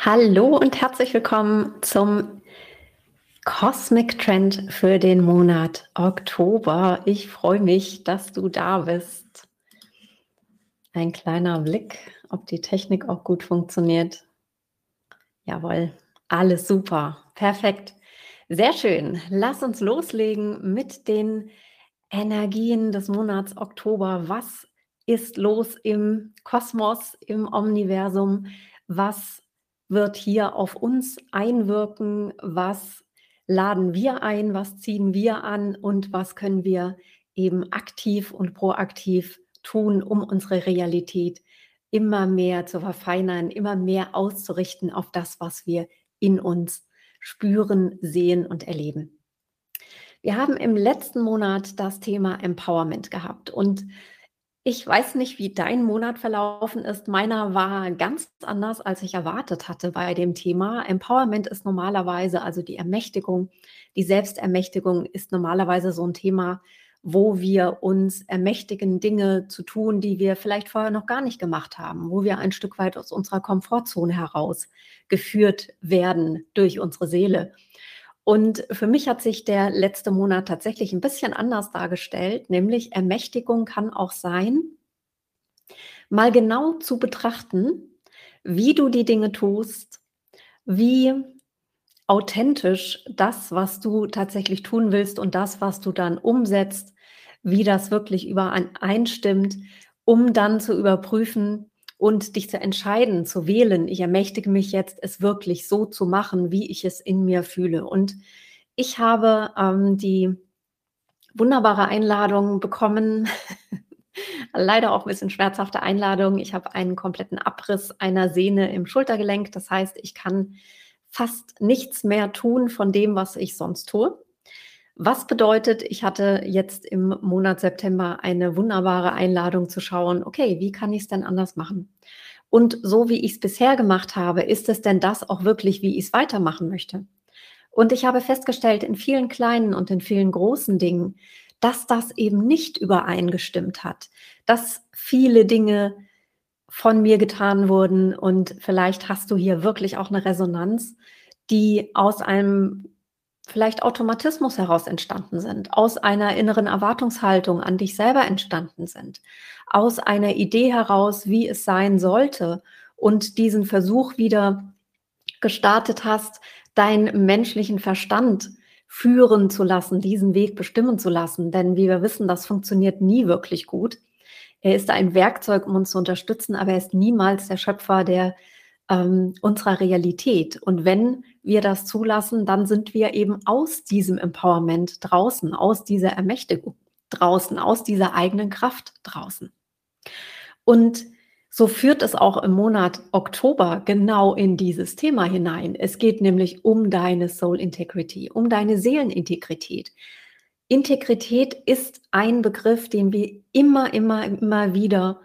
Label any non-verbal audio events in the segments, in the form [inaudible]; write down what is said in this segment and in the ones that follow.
Hallo und herzlich willkommen zum Cosmic Trend für den Monat Oktober. Ich freue mich, dass du da bist. Ein kleiner Blick, ob die Technik auch gut funktioniert. Jawohl, alles super, perfekt. Sehr schön. Lass uns loslegen mit den Energien des Monats Oktober. Was ist los im Kosmos, im Omniversum? Was wird hier auf uns einwirken? Was laden wir ein? Was ziehen wir an? Und was können wir eben aktiv und proaktiv tun, um unsere Realität immer mehr zu verfeinern, immer mehr auszurichten auf das, was wir in uns spüren, sehen und erleben. Wir haben im letzten Monat das Thema Empowerment gehabt und ich weiß nicht, wie dein Monat verlaufen ist. Meiner war ganz anders, als ich erwartet hatte bei dem Thema. Empowerment ist normalerweise, also die Ermächtigung, die Selbstermächtigung ist normalerweise so ein Thema, wo wir uns ermächtigen, Dinge zu tun, die wir vielleicht vorher noch gar nicht gemacht haben, wo wir ein Stück weit aus unserer Komfortzone heraus geführt werden durch unsere Seele. Und für mich hat sich der letzte Monat tatsächlich ein bisschen anders dargestellt, nämlich Ermächtigung kann auch sein, mal genau zu betrachten, wie du die Dinge tust, wie authentisch das, was du tatsächlich tun willst und das, was du dann umsetzt, wie das wirklich übereinstimmt, um dann zu überprüfen, und dich zu entscheiden, zu wählen, ich ermächtige mich jetzt, es wirklich so zu machen, wie ich es in mir fühle. Und ich habe ähm, die wunderbare Einladung bekommen, [laughs] leider auch ein bisschen schmerzhafte Einladung. Ich habe einen kompletten Abriss einer Sehne im Schultergelenk. Das heißt, ich kann fast nichts mehr tun von dem, was ich sonst tue. Was bedeutet, ich hatte jetzt im Monat September eine wunderbare Einladung zu schauen, okay, wie kann ich es denn anders machen? Und so wie ich es bisher gemacht habe, ist es denn das auch wirklich, wie ich es weitermachen möchte? Und ich habe festgestellt, in vielen kleinen und in vielen großen Dingen, dass das eben nicht übereingestimmt hat, dass viele Dinge von mir getan wurden und vielleicht hast du hier wirklich auch eine Resonanz, die aus einem vielleicht Automatismus heraus entstanden sind, aus einer inneren Erwartungshaltung an dich selber entstanden sind, aus einer Idee heraus, wie es sein sollte und diesen Versuch wieder gestartet hast, deinen menschlichen Verstand führen zu lassen, diesen Weg bestimmen zu lassen. Denn wie wir wissen, das funktioniert nie wirklich gut. Er ist ein Werkzeug, um uns zu unterstützen, aber er ist niemals der Schöpfer der ähm, unserer Realität. Und wenn wir das zulassen, dann sind wir eben aus diesem Empowerment draußen, aus dieser Ermächtigung draußen, aus dieser eigenen Kraft draußen. Und so führt es auch im Monat Oktober genau in dieses Thema hinein. Es geht nämlich um deine Soul Integrity, um deine Seelenintegrität. Integrität ist ein Begriff, den wir immer, immer, immer wieder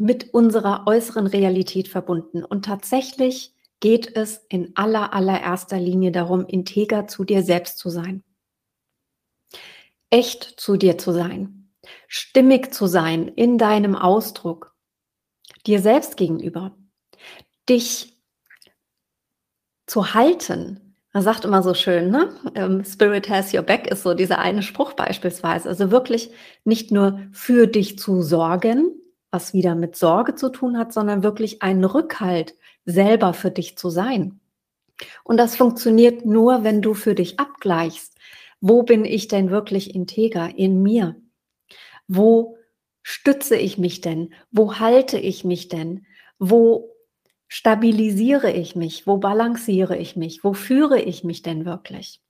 mit unserer äußeren Realität verbunden. Und tatsächlich geht es in aller, allererster Linie darum, integer zu dir selbst zu sein. Echt zu dir zu sein. Stimmig zu sein in deinem Ausdruck. Dir selbst gegenüber. Dich zu halten. Man sagt immer so schön, ne? Ähm, Spirit has your back ist so dieser eine Spruch beispielsweise. Also wirklich nicht nur für dich zu sorgen, was wieder mit Sorge zu tun hat, sondern wirklich einen Rückhalt selber für dich zu sein. Und das funktioniert nur, wenn du für dich abgleichst. Wo bin ich denn wirklich integer in mir? Wo stütze ich mich denn? Wo halte ich mich denn? Wo stabilisiere ich mich? Wo balanciere ich mich? Wo führe ich mich denn wirklich?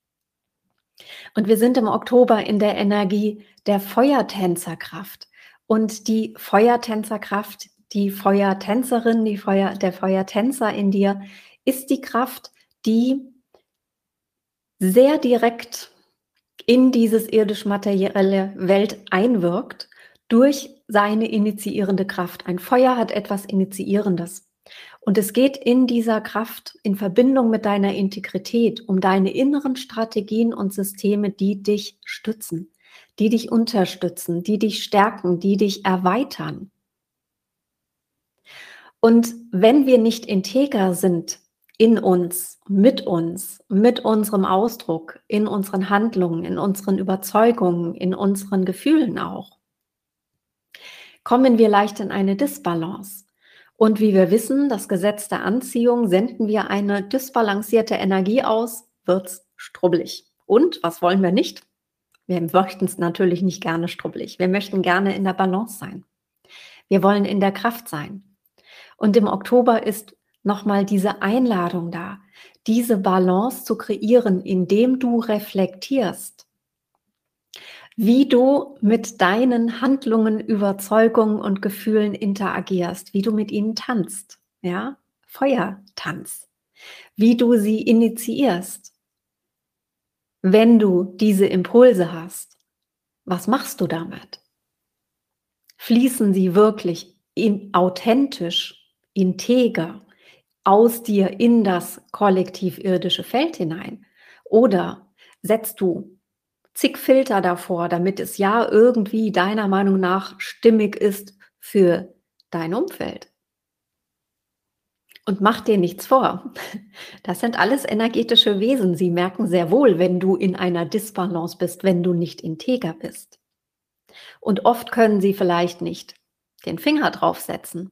Und wir sind im Oktober in der Energie der Feuertänzerkraft. Und die Feuertänzerkraft, die Feuertänzerin, die Feuer, der Feuertänzer in dir ist die Kraft, die sehr direkt in dieses irdisch-materielle Welt einwirkt durch seine initiierende Kraft. Ein Feuer hat etwas Initiierendes. Und es geht in dieser Kraft in Verbindung mit deiner Integrität um deine inneren Strategien und Systeme, die dich stützen, die dich unterstützen, die dich stärken, die dich erweitern. Und wenn wir nicht integer sind in uns, mit uns, mit unserem Ausdruck, in unseren Handlungen, in unseren Überzeugungen, in unseren Gefühlen auch, kommen wir leicht in eine Disbalance. Und wie wir wissen, das Gesetz der Anziehung, senden wir eine disbalancierte Energie aus, wird's strubbelig. Und was wollen wir nicht? Wir möchten es natürlich nicht gerne strubbelig. Wir möchten gerne in der Balance sein. Wir wollen in der Kraft sein. Und im Oktober ist nochmal diese Einladung da, diese Balance zu kreieren, indem du reflektierst, wie du mit deinen Handlungen, Überzeugungen und Gefühlen interagierst, wie du mit ihnen tanzt, ja, Feuertanz, wie du sie initiierst. Wenn du diese Impulse hast, was machst du damit? Fließen sie wirklich in, authentisch, integer, aus dir in das kollektiv irdische Feld hinein? Oder setzt du zig Filter davor, damit es ja irgendwie deiner Meinung nach stimmig ist für dein Umfeld? Und mach dir nichts vor. Das sind alles energetische Wesen. Sie merken sehr wohl, wenn du in einer Disbalance bist, wenn du nicht integer bist. Und oft können sie vielleicht nicht den Finger draufsetzen,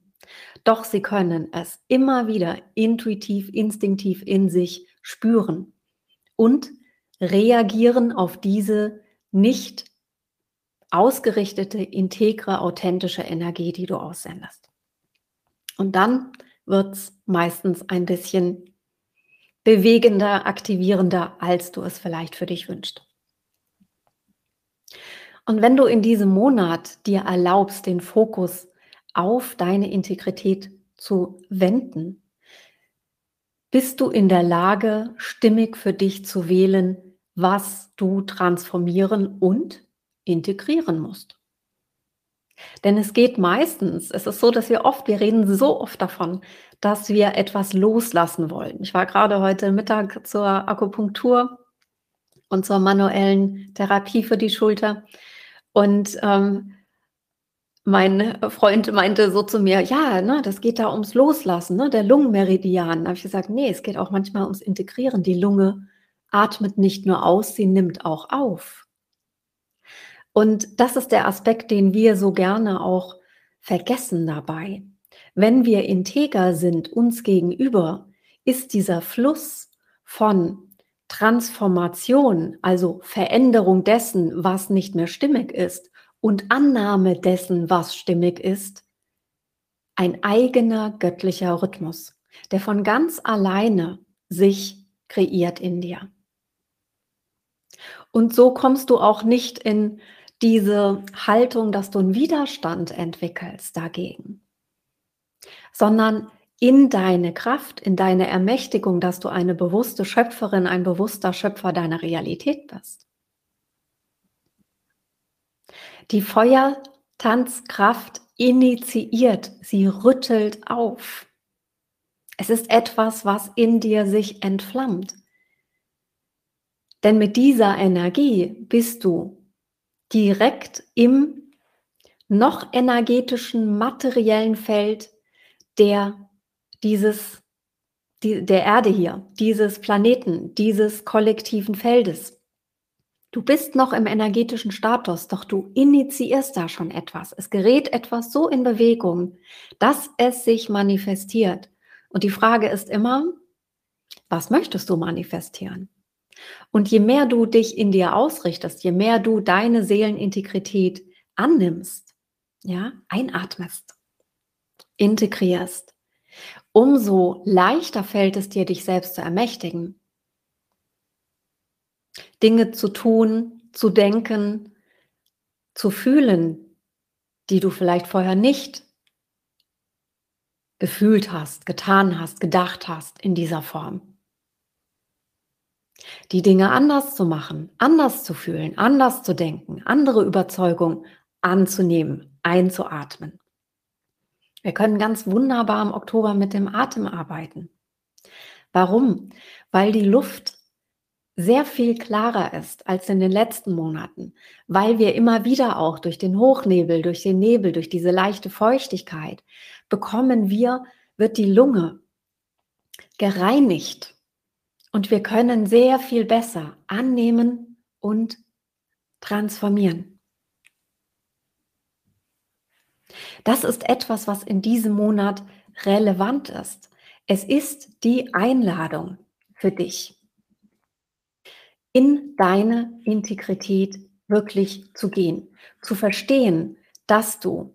doch sie können es immer wieder intuitiv, instinktiv in sich spüren und reagieren auf diese nicht ausgerichtete, integre, authentische Energie, die du aussendest. Und dann wird es meistens ein bisschen bewegender, aktivierender, als du es vielleicht für dich wünschst. Und wenn du in diesem Monat dir erlaubst, den Fokus auf deine Integrität zu wenden, bist du in der Lage, stimmig für dich zu wählen, was du transformieren und integrieren musst. Denn es geht meistens, es ist so, dass wir oft, wir reden so oft davon, dass wir etwas loslassen wollen. Ich war gerade heute Mittag zur Akupunktur und zur manuellen Therapie für die Schulter und ähm, mein Freund meinte so zu mir, ja, ne, das geht da ums Loslassen, ne, der Lungenmeridian. Da habe ich gesagt, nee, es geht auch manchmal ums Integrieren. Die Lunge atmet nicht nur aus, sie nimmt auch auf. Und das ist der Aspekt, den wir so gerne auch vergessen dabei. Wenn wir integer sind uns gegenüber, ist dieser Fluss von Transformation, also Veränderung dessen, was nicht mehr stimmig ist, und Annahme dessen, was stimmig ist, ein eigener göttlicher Rhythmus, der von ganz alleine sich kreiert in dir. Und so kommst du auch nicht in diese Haltung, dass du einen Widerstand entwickelst dagegen, sondern in deine Kraft, in deine Ermächtigung, dass du eine bewusste Schöpferin, ein bewusster Schöpfer deiner Realität bist. Die Feuertanzkraft initiiert, sie rüttelt auf. Es ist etwas, was in dir sich entflammt. Denn mit dieser Energie bist du direkt im noch energetischen, materiellen Feld der, dieses, die, der Erde hier, dieses Planeten, dieses kollektiven Feldes. Du bist noch im energetischen Status, doch du initiierst da schon etwas. Es gerät etwas so in Bewegung, dass es sich manifestiert. Und die Frage ist immer, was möchtest du manifestieren? Und je mehr du dich in dir ausrichtest, je mehr du deine Seelenintegrität annimmst, ja, einatmest, integrierst, umso leichter fällt es dir, dich selbst zu ermächtigen, Dinge zu tun, zu denken, zu fühlen, die du vielleicht vorher nicht gefühlt hast, getan hast, gedacht hast in dieser Form. Die Dinge anders zu machen, anders zu fühlen, anders zu denken, andere Überzeugungen anzunehmen, einzuatmen. Wir können ganz wunderbar im Oktober mit dem Atem arbeiten. Warum? Weil die Luft sehr viel klarer ist als in den letzten Monaten, weil wir immer wieder auch durch den Hochnebel, durch den Nebel, durch diese leichte Feuchtigkeit bekommen wir, wird die Lunge gereinigt und wir können sehr viel besser annehmen und transformieren. Das ist etwas, was in diesem Monat relevant ist. Es ist die Einladung für dich, in deine Integrität wirklich zu gehen, zu verstehen, dass du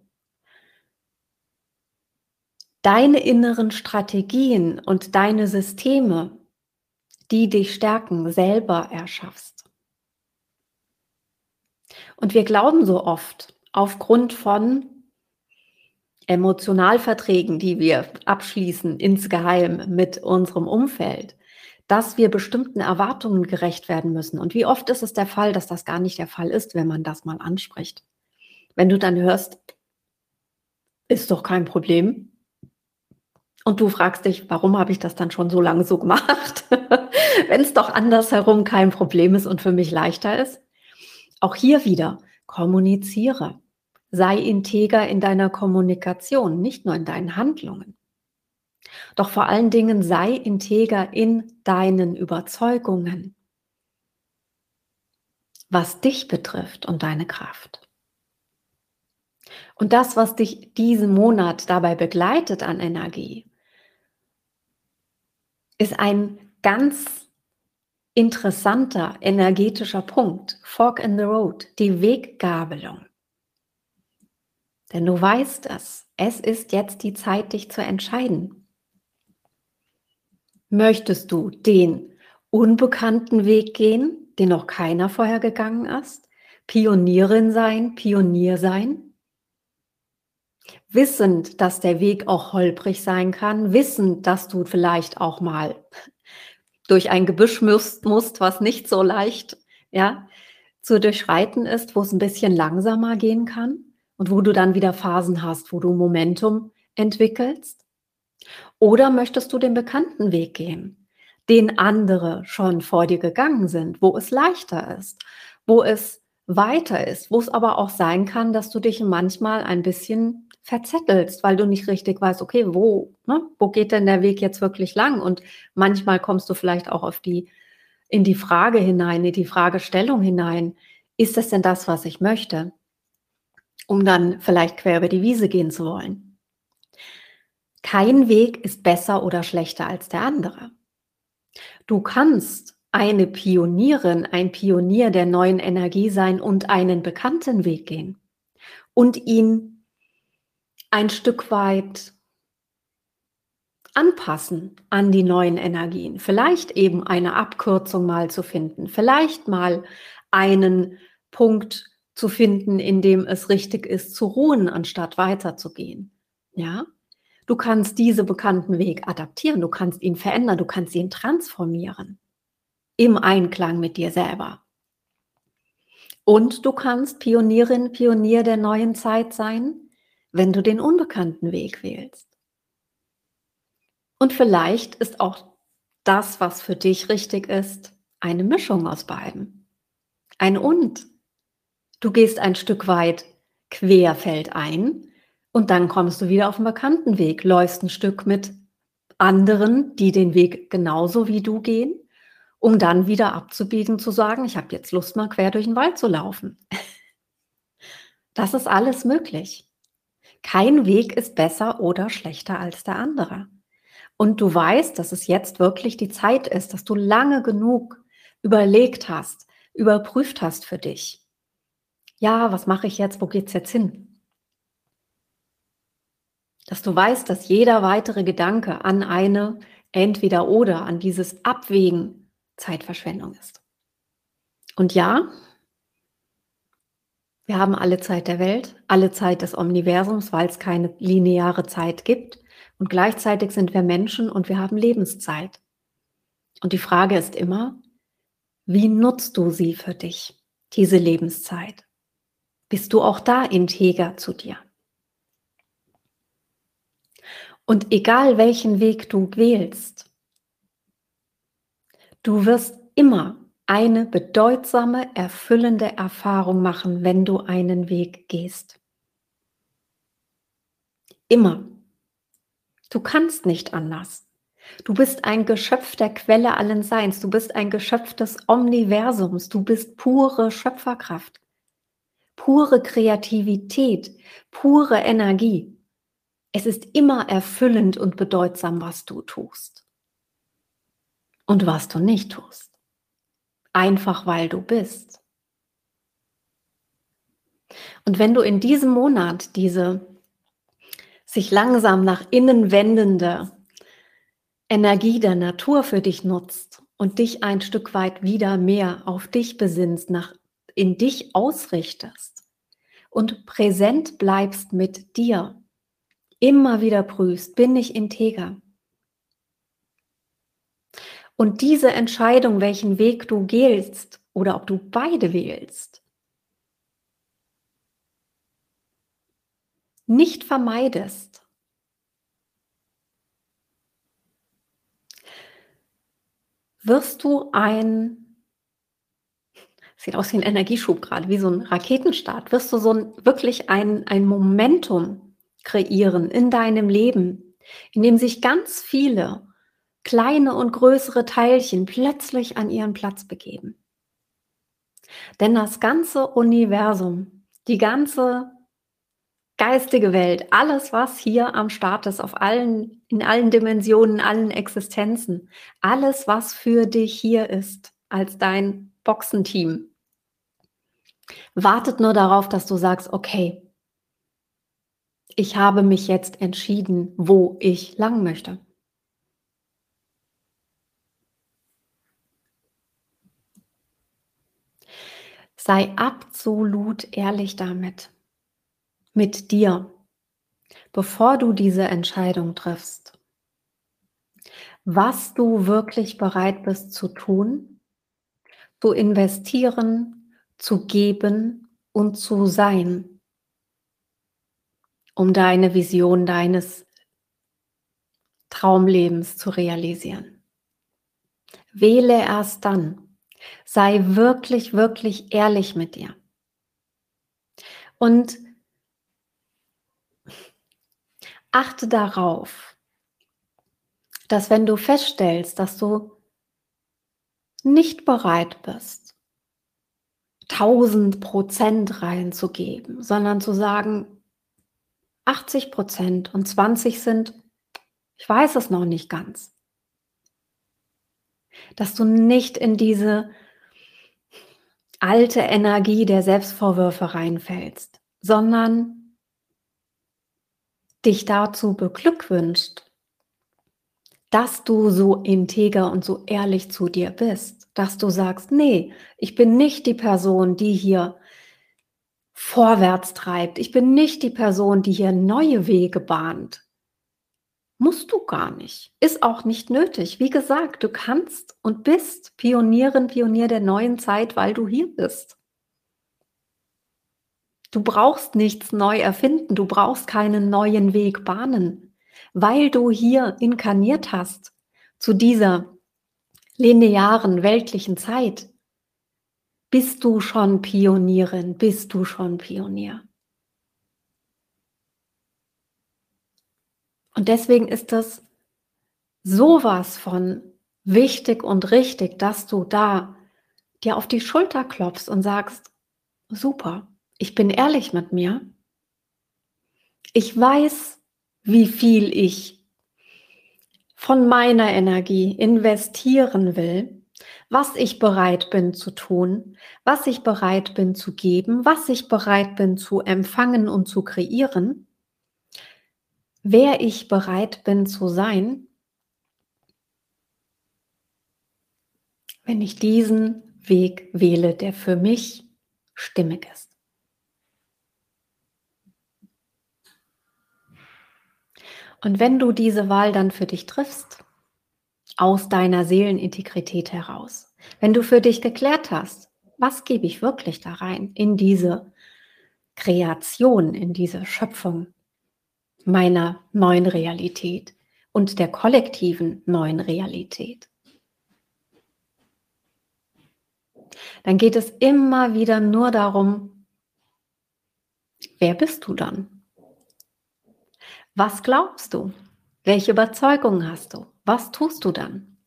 deine inneren Strategien und deine Systeme, die dich stärken, selber erschaffst. Und wir glauben so oft, aufgrund von Emotionalverträgen, die wir abschließen insgeheim mit unserem Umfeld, dass wir bestimmten Erwartungen gerecht werden müssen. Und wie oft ist es der Fall, dass das gar nicht der Fall ist, wenn man das mal anspricht? Wenn du dann hörst, ist doch kein Problem. Und du fragst dich, warum habe ich das dann schon so lange so gemacht? [laughs] wenn es doch andersherum kein Problem ist und für mich leichter ist. Auch hier wieder, kommuniziere. Sei integer in deiner Kommunikation, nicht nur in deinen Handlungen. Doch vor allen Dingen sei integer in deinen Überzeugungen, was dich betrifft und deine Kraft. Und das, was dich diesen Monat dabei begleitet an Energie, ist ein ganz interessanter energetischer Punkt. Fork in the Road, die Weggabelung. Denn du weißt es, es ist jetzt die Zeit, dich zu entscheiden. Möchtest du den unbekannten Weg gehen, den noch keiner vorher gegangen ist? Pionierin sein, Pionier sein? Wissend, dass der Weg auch holprig sein kann, wissend, dass du vielleicht auch mal durch ein Gebüsch musst, musst was nicht so leicht ja, zu durchschreiten ist, wo es ein bisschen langsamer gehen kann und wo du dann wieder Phasen hast, wo du Momentum entwickelst? Oder möchtest du den bekannten Weg gehen, den andere schon vor dir gegangen sind, wo es leichter ist, wo es weiter ist, wo es aber auch sein kann, dass du dich manchmal ein bisschen verzettelst, weil du nicht richtig weißt, okay, wo, ne, wo geht denn der Weg jetzt wirklich lang? Und manchmal kommst du vielleicht auch auf die, in die Frage hinein, in die Fragestellung hinein, ist das denn das, was ich möchte? um dann vielleicht quer über die Wiese gehen zu wollen. Kein Weg ist besser oder schlechter als der andere. Du kannst eine Pionierin, ein Pionier der neuen Energie sein und einen bekannten Weg gehen und ihn ein Stück weit anpassen an die neuen Energien. Vielleicht eben eine Abkürzung mal zu finden, vielleicht mal einen Punkt zu finden, in dem es richtig ist, zu ruhen, anstatt weiterzugehen. Ja? Du kannst diese bekannten Weg adaptieren, du kannst ihn verändern, du kannst ihn transformieren. Im Einklang mit dir selber. Und du kannst Pionierin, Pionier der neuen Zeit sein, wenn du den unbekannten Weg wählst. Und vielleicht ist auch das, was für dich richtig ist, eine Mischung aus beiden. Ein Und. Du gehst ein Stück weit querfeld ein und dann kommst du wieder auf den bekannten Weg, läufst ein Stück mit anderen, die den Weg genauso wie du gehen, um dann wieder abzubiegen, zu sagen, ich habe jetzt Lust mal quer durch den Wald zu laufen. Das ist alles möglich. Kein Weg ist besser oder schlechter als der andere. Und du weißt, dass es jetzt wirklich die Zeit ist, dass du lange genug überlegt hast, überprüft hast für dich ja, was mache ich jetzt, wo geht es jetzt hin? Dass du weißt, dass jeder weitere Gedanke an eine entweder oder, an dieses Abwägen Zeitverschwendung ist. Und ja, wir haben alle Zeit der Welt, alle Zeit des Universums, weil es keine lineare Zeit gibt. Und gleichzeitig sind wir Menschen und wir haben Lebenszeit. Und die Frage ist immer, wie nutzt du sie für dich, diese Lebenszeit? bist du auch da integer zu dir. Und egal welchen Weg du wählst, du wirst immer eine bedeutsame, erfüllende Erfahrung machen, wenn du einen Weg gehst. Immer. Du kannst nicht anders. Du bist ein Geschöpf der Quelle allen Seins. Du bist ein Geschöpf des Omniversums. Du bist pure Schöpferkraft, pure Kreativität, pure Energie. Es ist immer erfüllend und bedeutsam, was du tust und was du nicht tust. Einfach weil du bist. Und wenn du in diesem Monat diese sich langsam nach innen wendende Energie der Natur für dich nutzt und dich ein Stück weit wieder mehr auf dich besinnst, nach, in dich ausrichtest und präsent bleibst mit dir, immer wieder prüfst, bin ich integer? Und diese Entscheidung, welchen Weg du gehst oder ob du beide wählst, nicht vermeidest, wirst du ein, sieht aus wie ein Energieschub gerade, wie so ein Raketenstart, wirst du so ein, wirklich ein, ein Momentum kreieren in deinem Leben, in dem sich ganz viele kleine und größere Teilchen plötzlich an ihren Platz begeben. Denn das ganze Universum, die ganze geistige Welt, alles, was hier am Start ist, auf allen, in allen Dimensionen, allen Existenzen, alles, was für dich hier ist, als dein Boxenteam, wartet nur darauf, dass du sagst, okay, ich habe mich jetzt entschieden, wo ich lang möchte. Sei absolut ehrlich damit. Mit dir, bevor du diese Entscheidung triffst, was du wirklich bereit bist zu tun, zu investieren, zu geben und zu sein, um deine Vision deines Traumlebens zu realisieren. Wähle erst dann. Sei wirklich, wirklich ehrlich mit dir. Und achte darauf, dass wenn du feststellst, dass du nicht bereit bist, 1000 Prozent reinzugeben, sondern zu sagen, 80 Prozent und 20 sind, ich weiß es noch nicht ganz, dass du nicht in diese alte Energie der Selbstvorwürfe reinfällst, sondern dich dazu beglückwünscht, dass du so integer und so ehrlich zu dir bist, dass du sagst, nee, ich bin nicht die Person, die hier vorwärts treibt. Ich bin nicht die Person, die hier neue Wege bahnt. Musst du gar nicht. Ist auch nicht nötig. Wie gesagt, du kannst und bist Pionierin, Pionier der neuen Zeit, weil du hier bist. Du brauchst nichts neu erfinden, du brauchst keinen neuen Weg bahnen, weil du hier inkarniert hast zu dieser linearen weltlichen Zeit. Bist du schon Pionierin, bist du schon Pionier. Und deswegen ist es sowas von wichtig und richtig, dass du da dir auf die Schulter klopfst und sagst, super, ich bin ehrlich mit mir. Ich weiß, wie viel ich von meiner Energie investieren will, was ich bereit bin zu tun, was ich bereit bin zu geben, was ich bereit bin zu empfangen und zu kreieren, wer ich bereit bin zu sein, wenn ich diesen Weg wähle, der für mich stimmig ist. Und wenn du diese Wahl dann für dich triffst, aus deiner Seelenintegrität heraus, wenn du für dich geklärt hast, was gebe ich wirklich da rein in diese Kreation, in diese Schöpfung meiner neuen Realität und der kollektiven neuen Realität, dann geht es immer wieder nur darum, wer bist du dann? Was glaubst du? Welche Überzeugungen hast du? was tust du dann?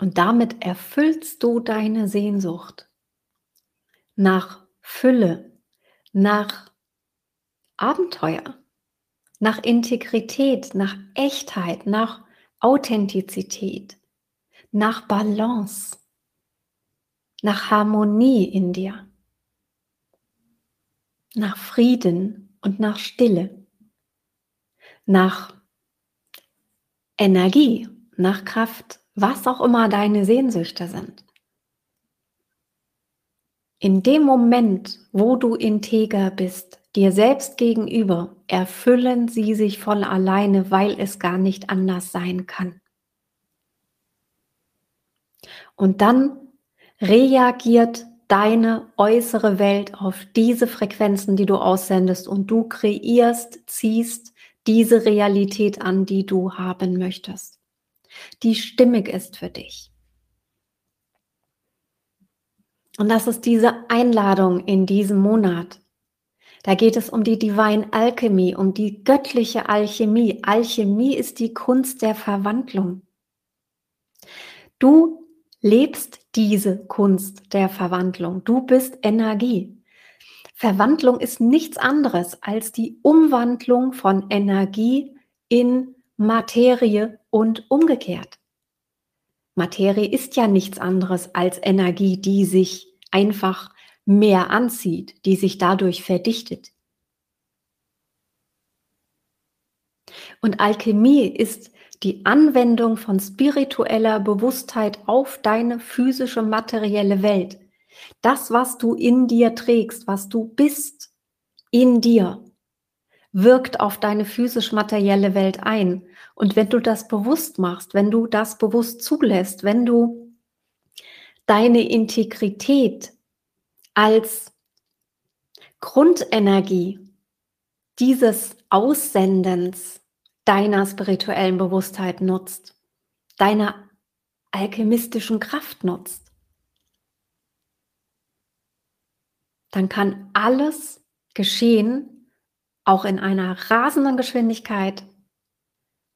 Und damit erfüllst du deine Sehnsucht nach Fülle, nach Abenteuer, nach Integrität, nach Echtheit, nach Authentizität, nach Balance, nach Harmonie in dir, nach Frieden und nach Stille, nach Energie, nach Kraft, was auch immer deine Sehnsüchte sind. In dem Moment, wo du integer bist, dir selbst gegenüber, erfüllen sie sich von alleine, weil es gar nicht anders sein kann. Und dann reagiert deine äußere Welt auf diese Frequenzen, die du aussendest und du kreierst, ziehst diese Realität an, die du haben möchtest, die stimmig ist für dich. Und das ist diese Einladung in diesem Monat. Da geht es um die Divine Alchemy, um die göttliche Alchemie. Alchemie ist die Kunst der Verwandlung. Du lebst diese Kunst der Verwandlung. Du bist Energie. Verwandlung ist nichts anderes als die Umwandlung von Energie in Materie und umgekehrt. Materie ist ja nichts anderes als Energie, die sich einfach mehr anzieht, die sich dadurch verdichtet. Und Alchemie ist die Anwendung von spiritueller Bewusstheit auf deine physische materielle Welt. Das, was du in dir trägst, was du bist in dir, wirkt auf deine physisch-materielle Welt ein. Und wenn du das bewusst machst, wenn du das bewusst zulässt, wenn du deine Integrität als Grundenergie dieses Aussendens deiner spirituellen Bewusstheit nutzt, deiner alchemistischen Kraft nutzt, dann kann alles geschehen, auch in einer rasenden Geschwindigkeit,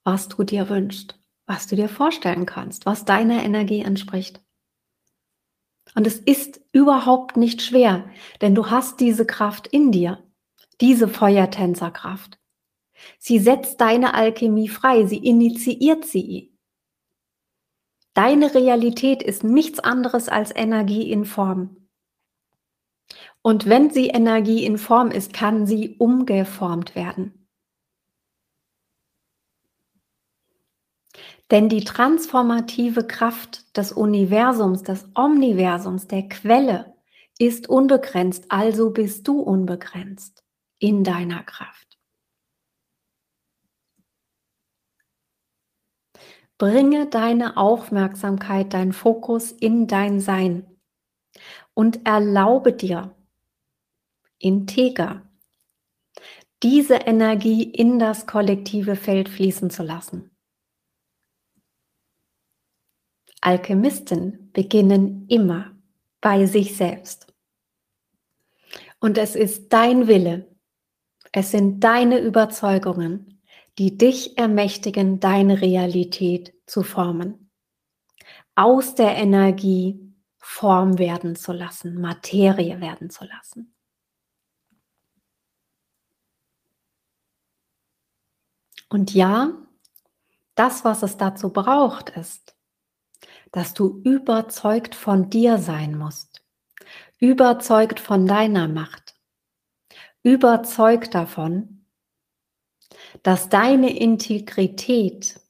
was du dir wünschst, was du dir vorstellen kannst, was deiner Energie entspricht. Und es ist überhaupt nicht schwer, denn du hast diese Kraft in dir, diese Feuertänzerkraft. Sie setzt deine Alchemie frei, sie initiiert sie. Deine Realität ist nichts anderes als Energie in Form. Und wenn sie Energie in Form ist, kann sie umgeformt werden. Denn die transformative Kraft des Universums, des Omniversums, der Quelle ist unbegrenzt, also bist du unbegrenzt in deiner Kraft. Bringe deine Aufmerksamkeit, dein Fokus in dein Sein und erlaube dir, integer, diese Energie in das kollektive Feld fließen zu lassen. Alchemisten beginnen immer bei sich selbst. Und es ist dein Wille, es sind deine Überzeugungen, die dich ermächtigen, deine Realität zu formen. Aus der Energie Form werden zu lassen, Materie werden zu lassen. Und ja, das, was es dazu braucht, ist, dass du überzeugt von dir sein musst, überzeugt von deiner Macht, überzeugt davon, dass deine Integrität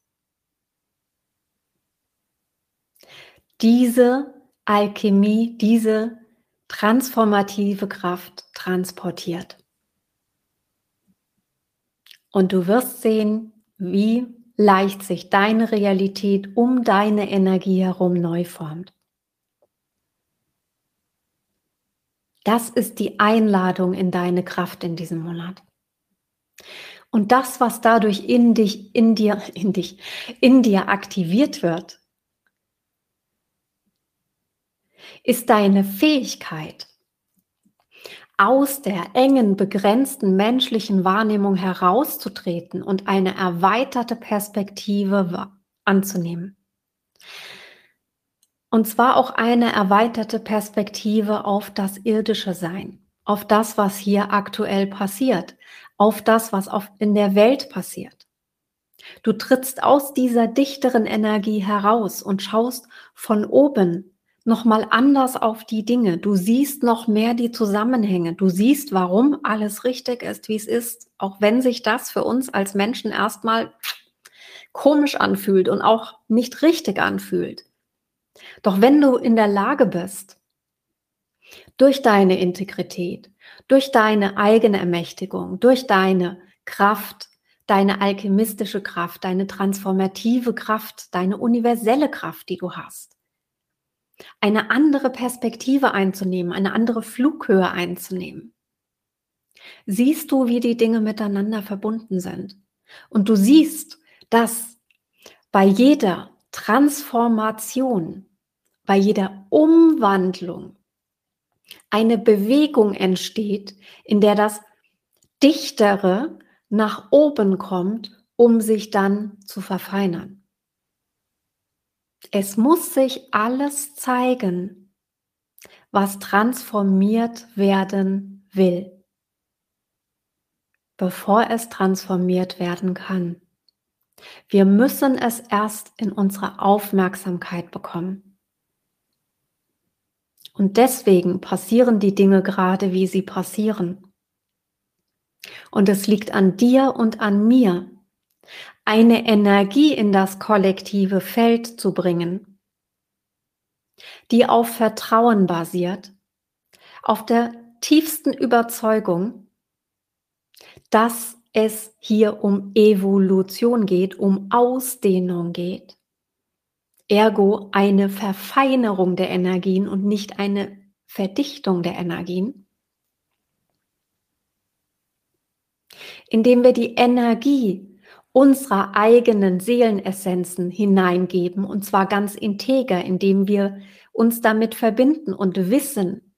diese Alchemie, diese transformative Kraft transportiert. Und du wirst sehen, wie leicht sich deine Realität um deine Energie herum neu formt. Das ist die Einladung in deine Kraft in diesem Monat. Und das, was dadurch in dich, in dir, [laughs] in dich, in dir aktiviert wird, ist deine Fähigkeit, aus der engen, begrenzten menschlichen Wahrnehmung herauszutreten und eine erweiterte Perspektive anzunehmen. Und zwar auch eine erweiterte Perspektive auf das irdische Sein, auf das, was hier aktuell passiert, auf das, was in der Welt passiert. Du trittst aus dieser dichteren Energie heraus und schaust von oben nochmal anders auf die Dinge. Du siehst noch mehr die Zusammenhänge. Du siehst, warum alles richtig ist, wie es ist, auch wenn sich das für uns als Menschen erstmal komisch anfühlt und auch nicht richtig anfühlt. Doch wenn du in der Lage bist, durch deine Integrität, durch deine eigene Ermächtigung, durch deine Kraft, deine alchemistische Kraft, deine transformative Kraft, deine universelle Kraft, die du hast, eine andere Perspektive einzunehmen, eine andere Flughöhe einzunehmen. Siehst du, wie die Dinge miteinander verbunden sind. Und du siehst, dass bei jeder Transformation, bei jeder Umwandlung eine Bewegung entsteht, in der das Dichtere nach oben kommt, um sich dann zu verfeinern. Es muss sich alles zeigen, was transformiert werden will, bevor es transformiert werden kann. Wir müssen es erst in unsere Aufmerksamkeit bekommen. Und deswegen passieren die Dinge gerade, wie sie passieren. Und es liegt an dir und an mir, eine Energie in das kollektive Feld zu bringen, die auf Vertrauen basiert, auf der tiefsten Überzeugung, dass es hier um Evolution geht, um Ausdehnung geht. Ergo eine Verfeinerung der Energien und nicht eine Verdichtung der Energien. Indem wir die Energie unserer eigenen Seelenessenzen hineingeben und zwar ganz integer, indem wir uns damit verbinden und wissen,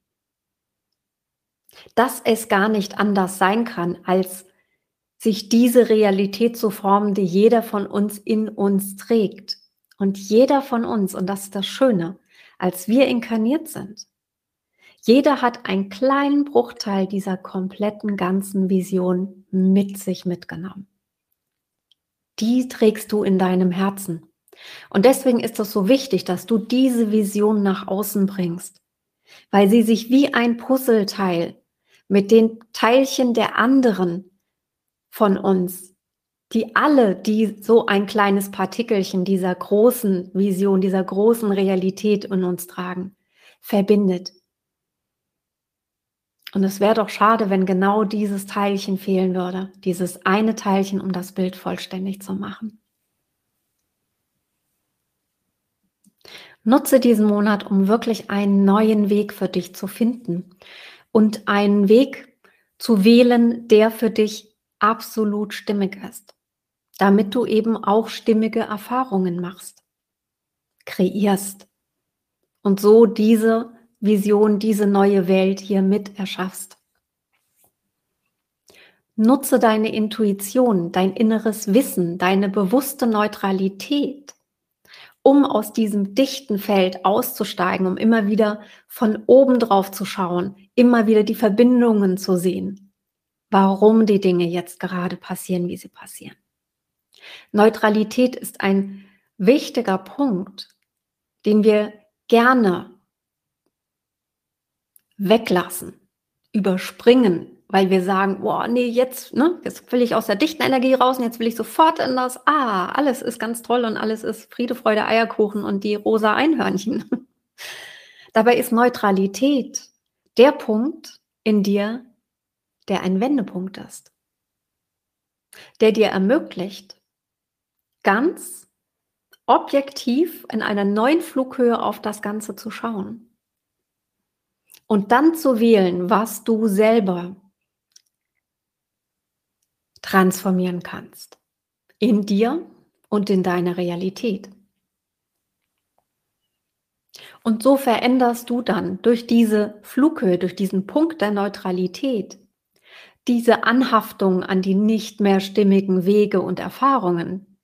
dass es gar nicht anders sein kann, als sich diese Realität zu formen, die jeder von uns in uns trägt. Und jeder von uns, und das ist das Schöne, als wir inkarniert sind, jeder hat einen kleinen Bruchteil dieser kompletten ganzen Vision mit sich mitgenommen die trägst du in deinem Herzen. Und deswegen ist es so wichtig, dass du diese Vision nach außen bringst, weil sie sich wie ein Puzzleteil mit den Teilchen der anderen von uns, die alle, die so ein kleines Partikelchen dieser großen Vision, dieser großen Realität in uns tragen, verbindet. Und es wäre doch schade, wenn genau dieses Teilchen fehlen würde, dieses eine Teilchen, um das Bild vollständig zu machen. Nutze diesen Monat, um wirklich einen neuen Weg für dich zu finden und einen Weg zu wählen, der für dich absolut stimmig ist, damit du eben auch stimmige Erfahrungen machst, kreierst und so diese Vision, diese neue Welt hier mit erschaffst. Nutze deine Intuition, dein inneres Wissen, deine bewusste Neutralität, um aus diesem dichten Feld auszusteigen, um immer wieder von oben drauf zu schauen, immer wieder die Verbindungen zu sehen, warum die Dinge jetzt gerade passieren, wie sie passieren. Neutralität ist ein wichtiger Punkt, den wir gerne weglassen, überspringen, weil wir sagen, boah, nee, jetzt, ne, jetzt will ich aus der dichten Energie raus und jetzt will ich sofort in das, ah, alles ist ganz toll und alles ist Friede, Freude, Eierkuchen und die rosa Einhörnchen. [laughs] Dabei ist Neutralität der Punkt in dir, der ein Wendepunkt ist, der dir ermöglicht, ganz objektiv in einer neuen Flughöhe auf das Ganze zu schauen und dann zu wählen, was du selber transformieren kannst. In dir und in deiner Realität. Und so veränderst du dann durch diese Flughöhe, durch diesen Punkt der Neutralität, diese Anhaftung an die nicht mehr stimmigen Wege und Erfahrungen.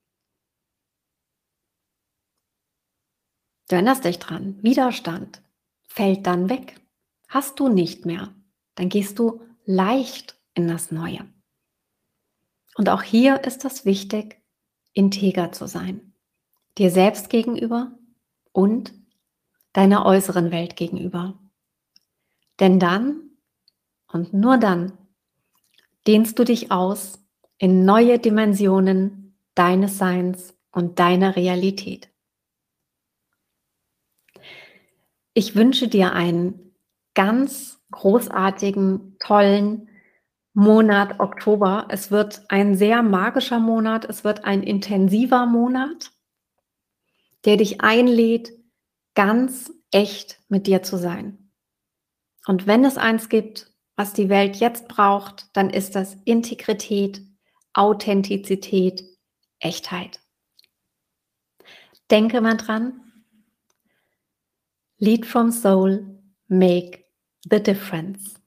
Du erinnerst dich dran, Widerstand fällt dann weg. Hast du nicht mehr. Dann gehst du leicht in das Neue. Und auch hier ist es wichtig, integer zu sein. Dir selbst gegenüber und deiner äußeren Welt gegenüber. Denn dann und nur dann dehnst du dich aus in neue Dimensionen deines Seins und deiner Realität. Ich wünsche dir einen ganz großartigen, tollen Monat Oktober. Es wird ein sehr magischer Monat, es wird ein intensiver Monat, der dich einlädt, ganz echt mit dir zu sein. Und wenn es eins gibt, was die Welt jetzt braucht, dann ist das Integrität, Authentizität, Echtheit. Denke mal dran. Lead from Soul, make the difference.